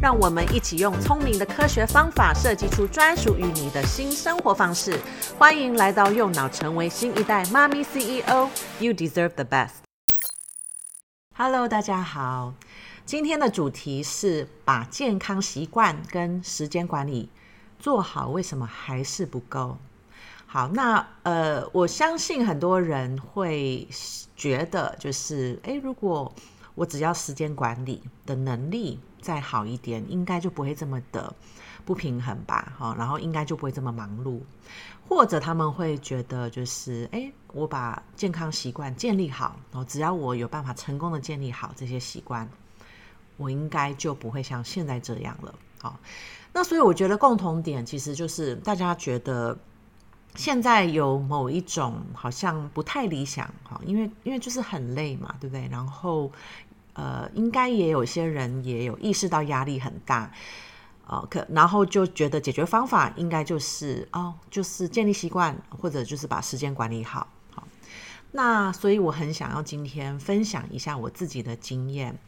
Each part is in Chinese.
让我们一起用聪明的科学方法设计出专属于你的新生活方式。欢迎来到右脑，成为新一代妈咪 CEO。You deserve the best。Hello，大家好，今天的主题是把健康习惯跟时间管理做好，为什么还是不够？好，那呃，我相信很多人会觉得，就是诶，如果我只要时间管理的能力再好一点，应该就不会这么的不平衡吧？哈，然后应该就不会这么忙碌，或者他们会觉得就是，哎，我把健康习惯建立好，然后只要我有办法成功的建立好这些习惯，我应该就不会像现在这样了。好，那所以我觉得共同点其实就是大家觉得现在有某一种好像不太理想，哈，因为因为就是很累嘛，对不对？然后。呃，应该也有些人也有意识到压力很大，哦，可然后就觉得解决方法应该就是哦，就是建立习惯，或者就是把时间管理好。好，那所以我很想要今天分享一下我自己的经验，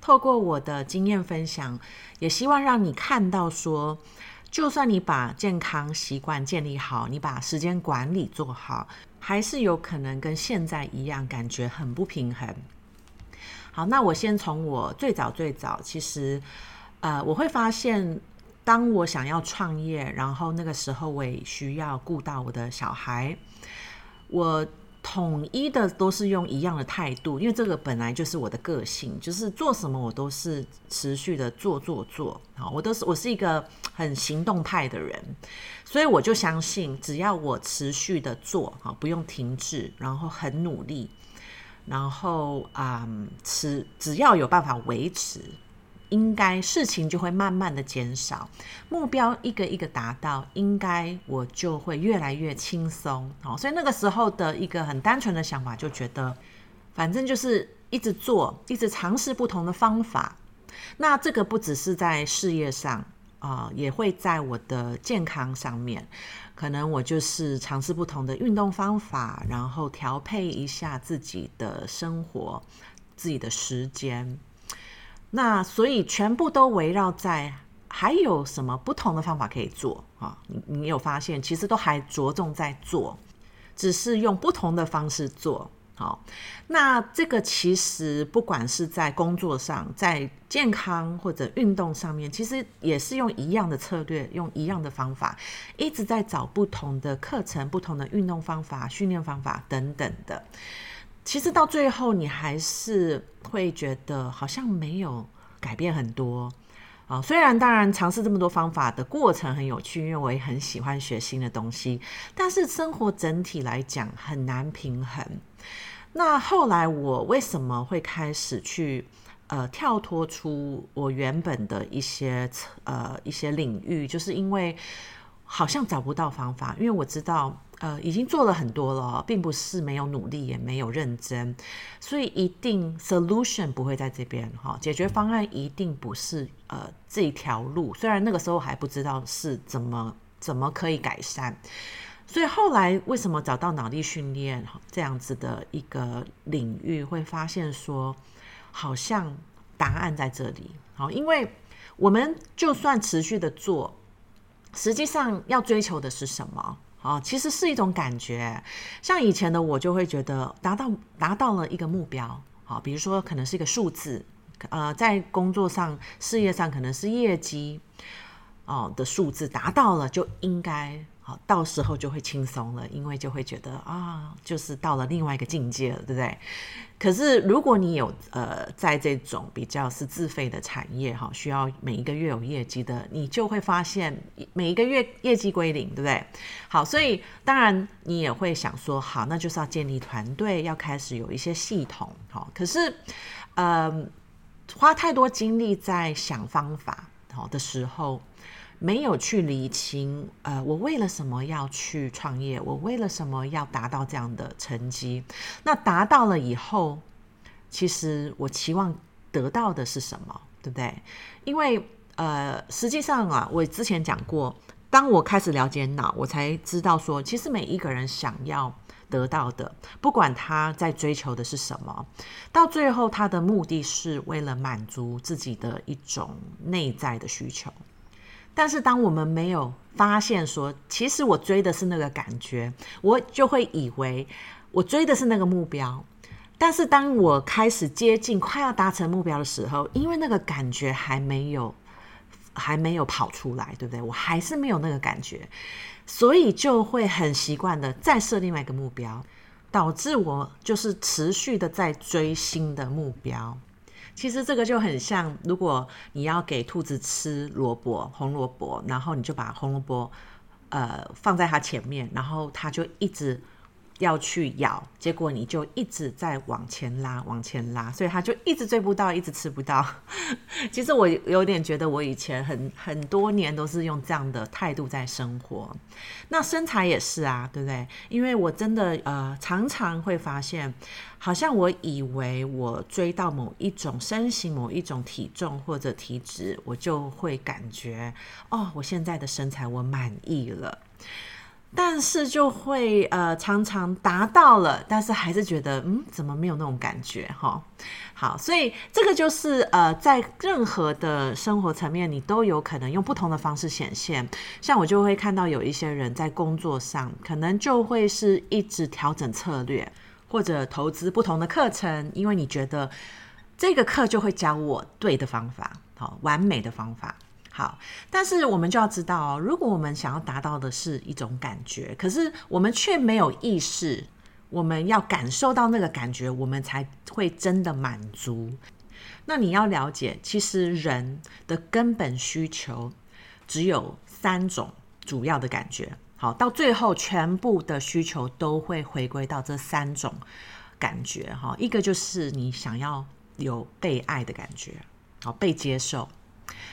透过我的经验分享，也希望让你看到说，就算你把健康习惯建立好，你把时间管理做好，还是有可能跟现在一样，感觉很不平衡。好，那我先从我最早最早，其实，呃，我会发现，当我想要创业，然后那个时候我也需要顾到我的小孩，我统一的都是用一样的态度，因为这个本来就是我的个性，就是做什么我都是持续的做做做，好，我都是我是一个很行动派的人，所以我就相信，只要我持续的做，好，不用停滞，然后很努力。然后，嗯，只只要有办法维持，应该事情就会慢慢的减少，目标一个一个达到，应该我就会越来越轻松。好，所以那个时候的一个很单纯的想法，就觉得，反正就是一直做，一直尝试不同的方法。那这个不只是在事业上。啊、也会在我的健康上面，可能我就是尝试不同的运动方法，然后调配一下自己的生活、自己的时间。那所以全部都围绕在还有什么不同的方法可以做啊？你你有发现，其实都还着重在做，只是用不同的方式做。好，那这个其实不管是在工作上，在健康或者运动上面，其实也是用一样的策略，用一样的方法，一直在找不同的课程、不同的运动方法、训练方法等等的。其实到最后，你还是会觉得好像没有改变很多。啊，虽然当然尝试这么多方法的过程很有趣，因为我也很喜欢学新的东西，但是生活整体来讲很难平衡。那后来我为什么会开始去呃跳脱出我原本的一些呃一些领域，就是因为好像找不到方法，因为我知道。呃，已经做了很多了，并不是没有努力，也没有认真，所以一定 solution 不会在这边哈，解决方案一定不是呃这条路。虽然那个时候还不知道是怎么怎么可以改善，所以后来为什么找到脑力训练这样子的一个领域，会发现说好像答案在这里。好，因为我们就算持续的做，实际上要追求的是什么？啊，其实是一种感觉，像以前的我就会觉得达到达到了一个目标，好，比如说可能是一个数字，呃，在工作上、事业上可能是业绩，哦的数字达到了就应该。好，到时候就会轻松了，因为就会觉得啊，就是到了另外一个境界了，对不对？可是如果你有呃，在这种比较是自费的产业哈，需要每一个月有业绩的，你就会发现每一个月业绩归零，对不对？好，所以当然你也会想说，好，那就是要建立团队，要开始有一些系统。好，可是呃，花太多精力在想方法好的时候。没有去理清，呃，我为了什么要去创业？我为了什么要达到这样的成绩？那达到了以后，其实我期望得到的是什么？对不对？因为呃，实际上啊，我之前讲过，当我开始了解脑，我才知道说，其实每一个人想要得到的，不管他在追求的是什么，到最后他的目的是为了满足自己的一种内在的需求。但是当我们没有发现说，其实我追的是那个感觉，我就会以为我追的是那个目标。但是当我开始接近快要达成目标的时候，因为那个感觉还没有还没有跑出来，对不对？我还是没有那个感觉。所以就会很习惯的再设另外一个目标，导致我就是持续的在追新的目标。其实这个就很像，如果你要给兔子吃萝卜，红萝卜，然后你就把红萝卜呃放在它前面，然后它就一直。要去咬，结果你就一直在往前拉，往前拉，所以他就一直追不到，一直吃不到。其实我有点觉得，我以前很很多年都是用这样的态度在生活。那身材也是啊，对不对？因为我真的呃常常会发现，好像我以为我追到某一种身形、某一种体重或者体脂，我就会感觉哦，我现在的身材我满意了。但是就会呃常常达到了，但是还是觉得嗯怎么没有那种感觉哈？好，所以这个就是呃在任何的生活层面，你都有可能用不同的方式显现。像我就会看到有一些人在工作上，可能就会是一直调整策略，或者投资不同的课程，因为你觉得这个课就会教我对的方法，好，完美的方法。好，但是我们就要知道哦，如果我们想要达到的是一种感觉，可是我们却没有意识，我们要感受到那个感觉，我们才会真的满足。那你要了解，其实人的根本需求只有三种主要的感觉。好，到最后全部的需求都会回归到这三种感觉。哈，一个就是你想要有被爱的感觉，好，被接受。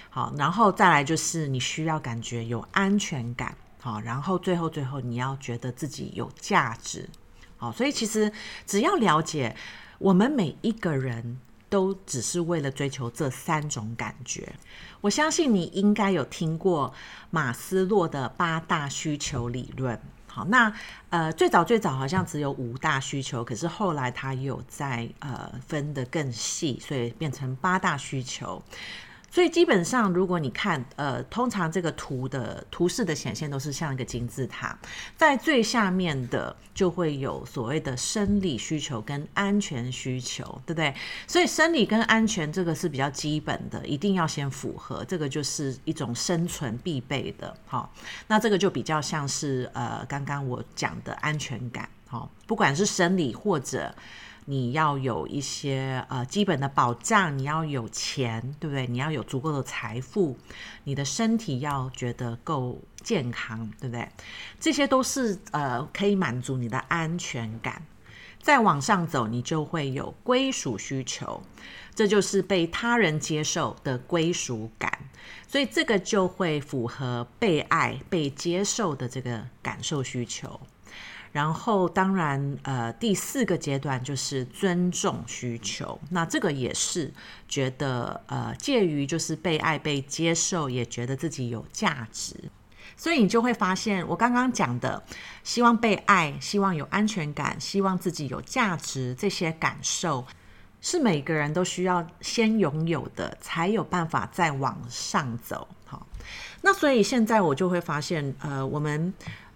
好，然后再来就是你需要感觉有安全感，好，然后最后最后你要觉得自己有价值，好，所以其实只要了解，我们每一个人都只是为了追求这三种感觉。我相信你应该有听过马斯洛的八大需求理论，好，那呃最早最早好像只有五大需求，可是后来他有在呃分得更细，所以变成八大需求。所以基本上，如果你看，呃，通常这个图的图示的显现都是像一个金字塔，在最下面的就会有所谓的生理需求跟安全需求，对不对？所以生理跟安全这个是比较基本的，一定要先符合，这个就是一种生存必备的。好，那这个就比较像是呃，刚刚我讲的安全感，好，不管是生理或者。你要有一些呃基本的保障，你要有钱，对不对？你要有足够的财富，你的身体要觉得够健康，对不对？这些都是呃可以满足你的安全感。再往上走，你就会有归属需求，这就是被他人接受的归属感，所以这个就会符合被爱、被接受的这个感受需求。然后，当然，呃，第四个阶段就是尊重需求。那这个也是觉得，呃，介于就是被爱、被接受，也觉得自己有价值。所以你就会发现，我刚刚讲的，希望被爱、希望有安全感、希望自己有价值，这些感受是每个人都需要先拥有的，才有办法再往上走。好，那所以现在我就会发现，呃，我们。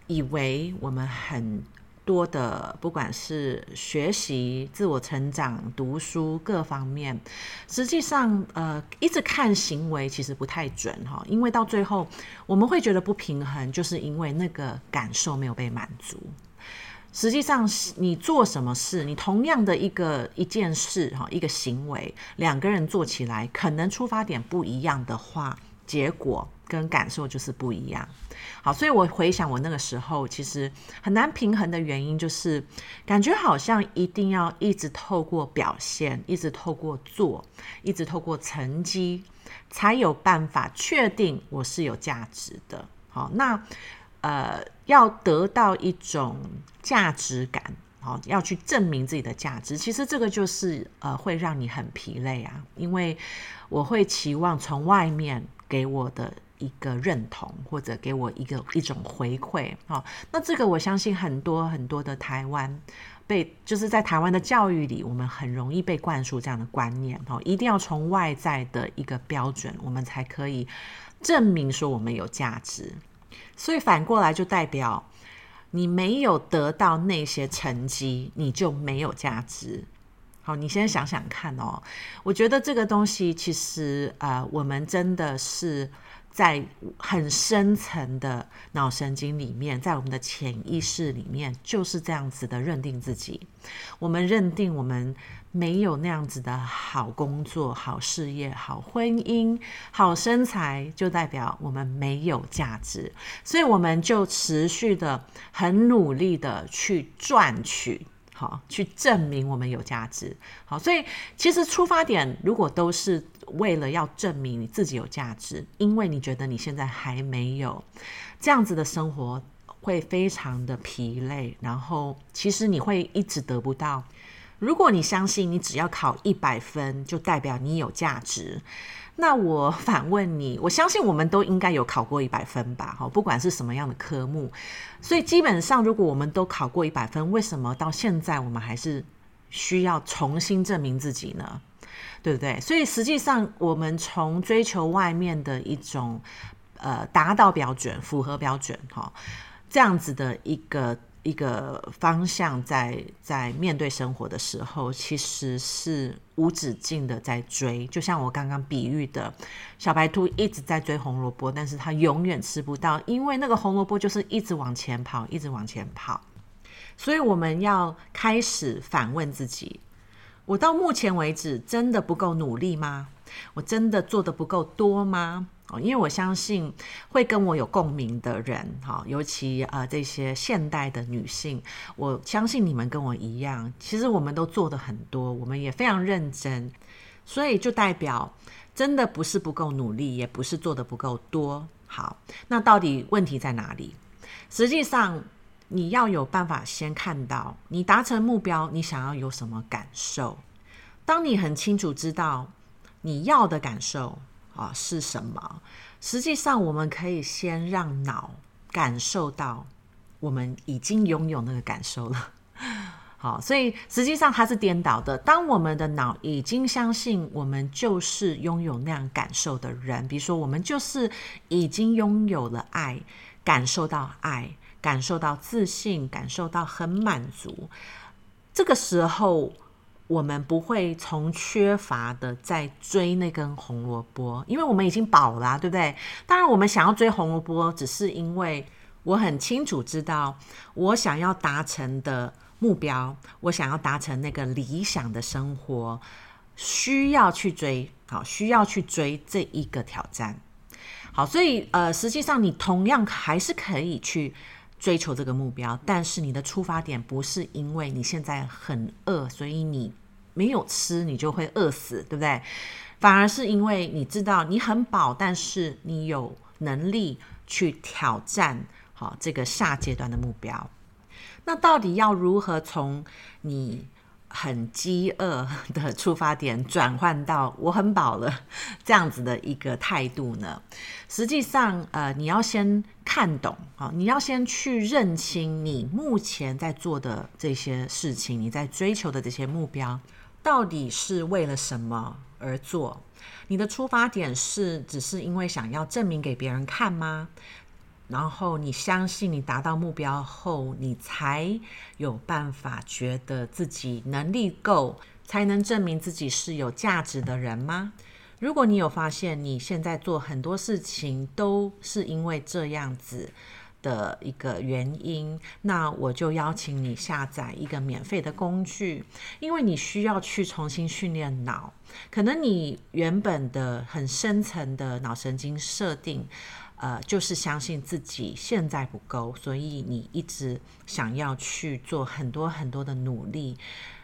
以为我们很多的，不管是学习、自我成长、读书各方面，实际上，呃，一直看行为其实不太准哈，因为到最后我们会觉得不平衡，就是因为那个感受没有被满足。实际上，你做什么事，你同样的一个一件事哈，一个行为，两个人做起来，可能出发点不一样的话，结果跟感受就是不一样。好，所以我回想我那个时候，其实很难平衡的原因，就是感觉好像一定要一直透过表现，一直透过做，一直透过成绩，才有办法确定我是有价值的。好，那呃，要得到一种价值感，好，要去证明自己的价值，其实这个就是呃，会让你很疲累啊，因为我会期望从外面给我的一个认同，或者给我一个一种回馈。哦，那这个我相信很多很多的台湾。被就是在台湾的教育里，我们很容易被灌输这样的观念哦，一定要从外在的一个标准，我们才可以证明说我们有价值。所以反过来就代表你没有得到那些成绩，你就没有价值。好，你先想想看哦，我觉得这个东西其实啊、呃，我们真的是。在很深层的脑神经里面，在我们的潜意识里面，就是这样子的认定自己。我们认定我们没有那样子的好工作、好事业、好婚姻、好身材，就代表我们没有价值。所以我们就持续的很努力的去赚取。好，去证明我们有价值。好，所以其实出发点如果都是为了要证明你自己有价值，因为你觉得你现在还没有这样子的生活，会非常的疲累，然后其实你会一直得不到。如果你相信你只要考一百分就代表你有价值。那我反问你，我相信我们都应该有考过一百分吧？哈，不管是什么样的科目，所以基本上如果我们都考过一百分，为什么到现在我们还是需要重新证明自己呢？对不对？所以实际上我们从追求外面的一种呃达到标准、符合标准哈这样子的一个。一个方向在在面对生活的时候，其实是无止境的在追，就像我刚刚比喻的，小白兔一直在追红萝卜，但是它永远吃不到，因为那个红萝卜就是一直往前跑，一直往前跑。所以我们要开始反问自己：我到目前为止真的不够努力吗？我真的做得不够多吗？哦，因为我相信会跟我有共鸣的人，哈，尤其呃这些现代的女性，我相信你们跟我一样，其实我们都做的很多，我们也非常认真，所以就代表真的不是不够努力，也不是做的不够多。好，那到底问题在哪里？实际上，你要有办法先看到你达成目标，你想要有什么感受。当你很清楚知道你要的感受。啊，是什么？实际上，我们可以先让脑感受到我们已经拥有那个感受了。好，所以实际上它是颠倒的。当我们的脑已经相信我们就是拥有那样感受的人，比如说我们就是已经拥有了爱，感受到爱，感受到自信，感受到很满足，这个时候。我们不会从缺乏的在追那根红萝卜，因为我们已经饱了，对不对？当然，我们想要追红萝卜，只是因为我很清楚知道我想要达成的目标，我想要达成那个理想的生活，需要去追，好，需要去追这一个挑战。好，所以呃，实际上你同样还是可以去追求这个目标，但是你的出发点不是因为你现在很饿，所以你没有吃，你就会饿死，对不对？反而是因为你知道你很饱，但是你有能力去挑战好这个下阶段的目标。那到底要如何从你很饥饿的出发点转换到我很饱了这样子的一个态度呢？实际上，呃，你要先看懂，好，你要先去认清你目前在做的这些事情，你在追求的这些目标，到底是为了什么而做？你的出发点是只是因为想要证明给别人看吗？然后你相信你达到目标后，你才有办法觉得自己能力够，才能证明自己是有价值的人吗？如果你有发现你现在做很多事情都是因为这样子的一个原因，那我就邀请你下载一个免费的工具，因为你需要去重新训练脑，可能你原本的很深层的脑神经设定。呃，就是相信自己现在不够，所以你一直想要去做很多很多的努力，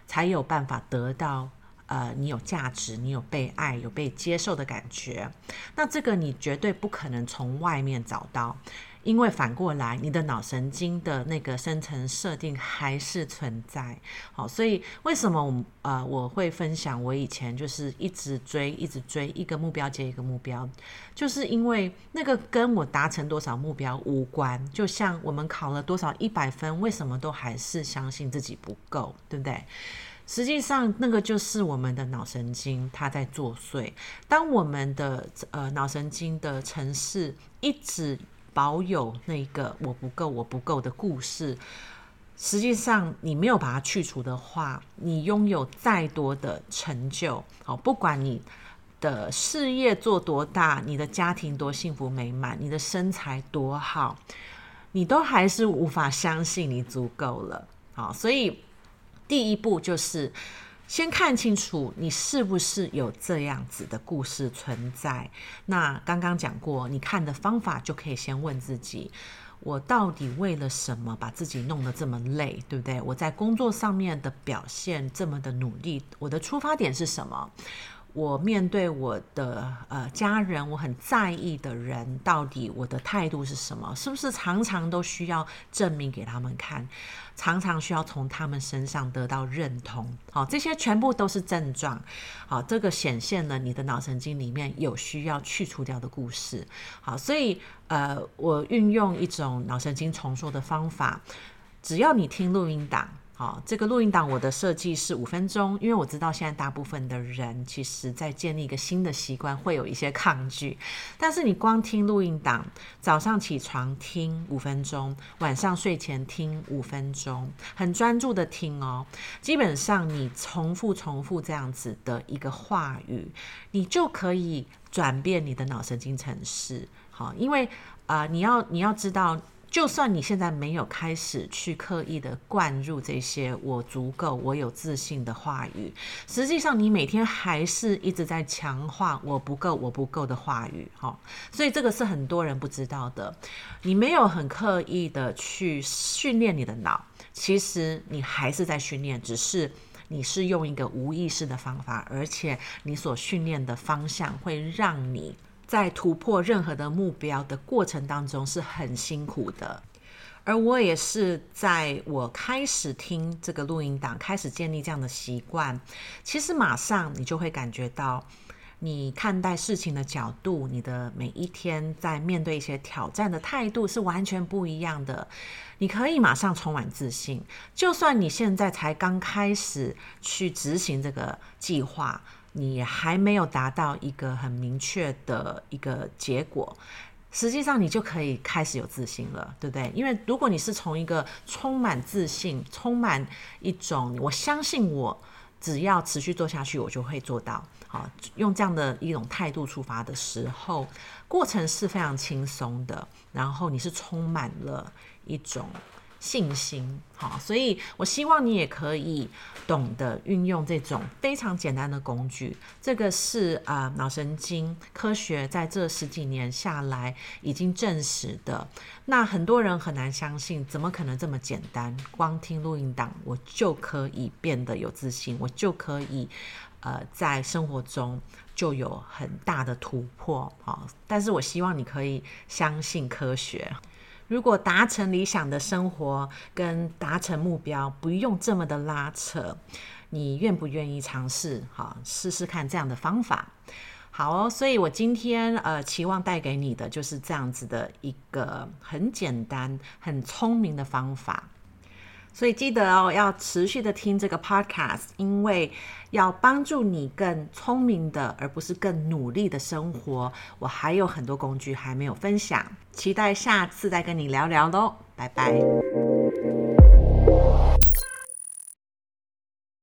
才有办法得到呃，你有价值，你有被爱，有被接受的感觉。那这个你绝对不可能从外面找到。因为反过来，你的脑神经的那个深层设定还是存在，好，所以为什么我呃我会分享我以前就是一直追一直追一个目标接一个目标，就是因为那个跟我达成多少目标无关。就像我们考了多少一百分，为什么都还是相信自己不够，对不对？实际上，那个就是我们的脑神经它在作祟。当我们的呃脑神经的程式一直保有那个我不够，我不够的故事，实际上你没有把它去除的话，你拥有再多的成就，好，不管你的事业做多大，你的家庭多幸福美满，你的身材多好，你都还是无法相信你足够了，好，所以第一步就是。先看清楚你是不是有这样子的故事存在。那刚刚讲过，你看的方法就可以先问自己：我到底为了什么把自己弄得这么累，对不对？我在工作上面的表现这么的努力，我的出发点是什么？我面对我的呃家人，我很在意的人，到底我的态度是什么？是不是常常都需要证明给他们看？常常需要从他们身上得到认同？好，这些全部都是症状。好，这个显现了你的脑神经里面有需要去除掉的故事。好，所以呃，我运用一种脑神经重塑的方法，只要你听录音档。好，这个录音档我的设计是五分钟，因为我知道现在大部分的人其实在建立一个新的习惯会有一些抗拒，但是你光听录音档，早上起床听五分钟，晚上睡前听五分钟，很专注的听哦，基本上你重复重复这样子的一个话语，你就可以转变你的脑神经程式。好，因为啊、你要你要知道。就算你现在没有开始去刻意的灌入这些“我足够，我有自信”的话语，实际上你每天还是一直在强化“我不够，我不够”的话语。哈，所以这个是很多人不知道的。你没有很刻意的去训练你的脑，其实你还是在训练，只是你是用一个无意识的方法，而且你所训练的方向会让你。在突破任何的目标的过程当中是很辛苦的，而我也是在我开始听这个录音档，开始建立这样的习惯，其实马上你就会感觉到，你看待事情的角度，你的每一天在面对一些挑战的态度是完全不一样的。你可以马上充满自信，就算你现在才刚开始去执行这个计划。你还没有达到一个很明确的一个结果，实际上你就可以开始有自信了，对不对？因为如果你是从一个充满自信、充满一种我相信我只要持续做下去，我就会做到，好，用这样的一种态度出发的时候，过程是非常轻松的，然后你是充满了一种。信心，好，所以我希望你也可以懂得运用这种非常简单的工具。这个是啊，脑神经科学在这十几年下来已经证实的。那很多人很难相信，怎么可能这么简单？光听录音档，我就可以变得有自信，我就可以呃，在生活中就有很大的突破。好，但是我希望你可以相信科学。如果达成理想的生活跟达成目标不用这么的拉扯，你愿不愿意尝试？哈，试试看这样的方法。好哦，所以我今天呃期望带给你的就是这样子的一个很简单、很聪明的方法。所以记得哦，要持续的听这个 podcast，因为要帮助你更聪明的，而不是更努力的生活。我还有很多工具还没有分享，期待下次再跟你聊聊喽，拜拜。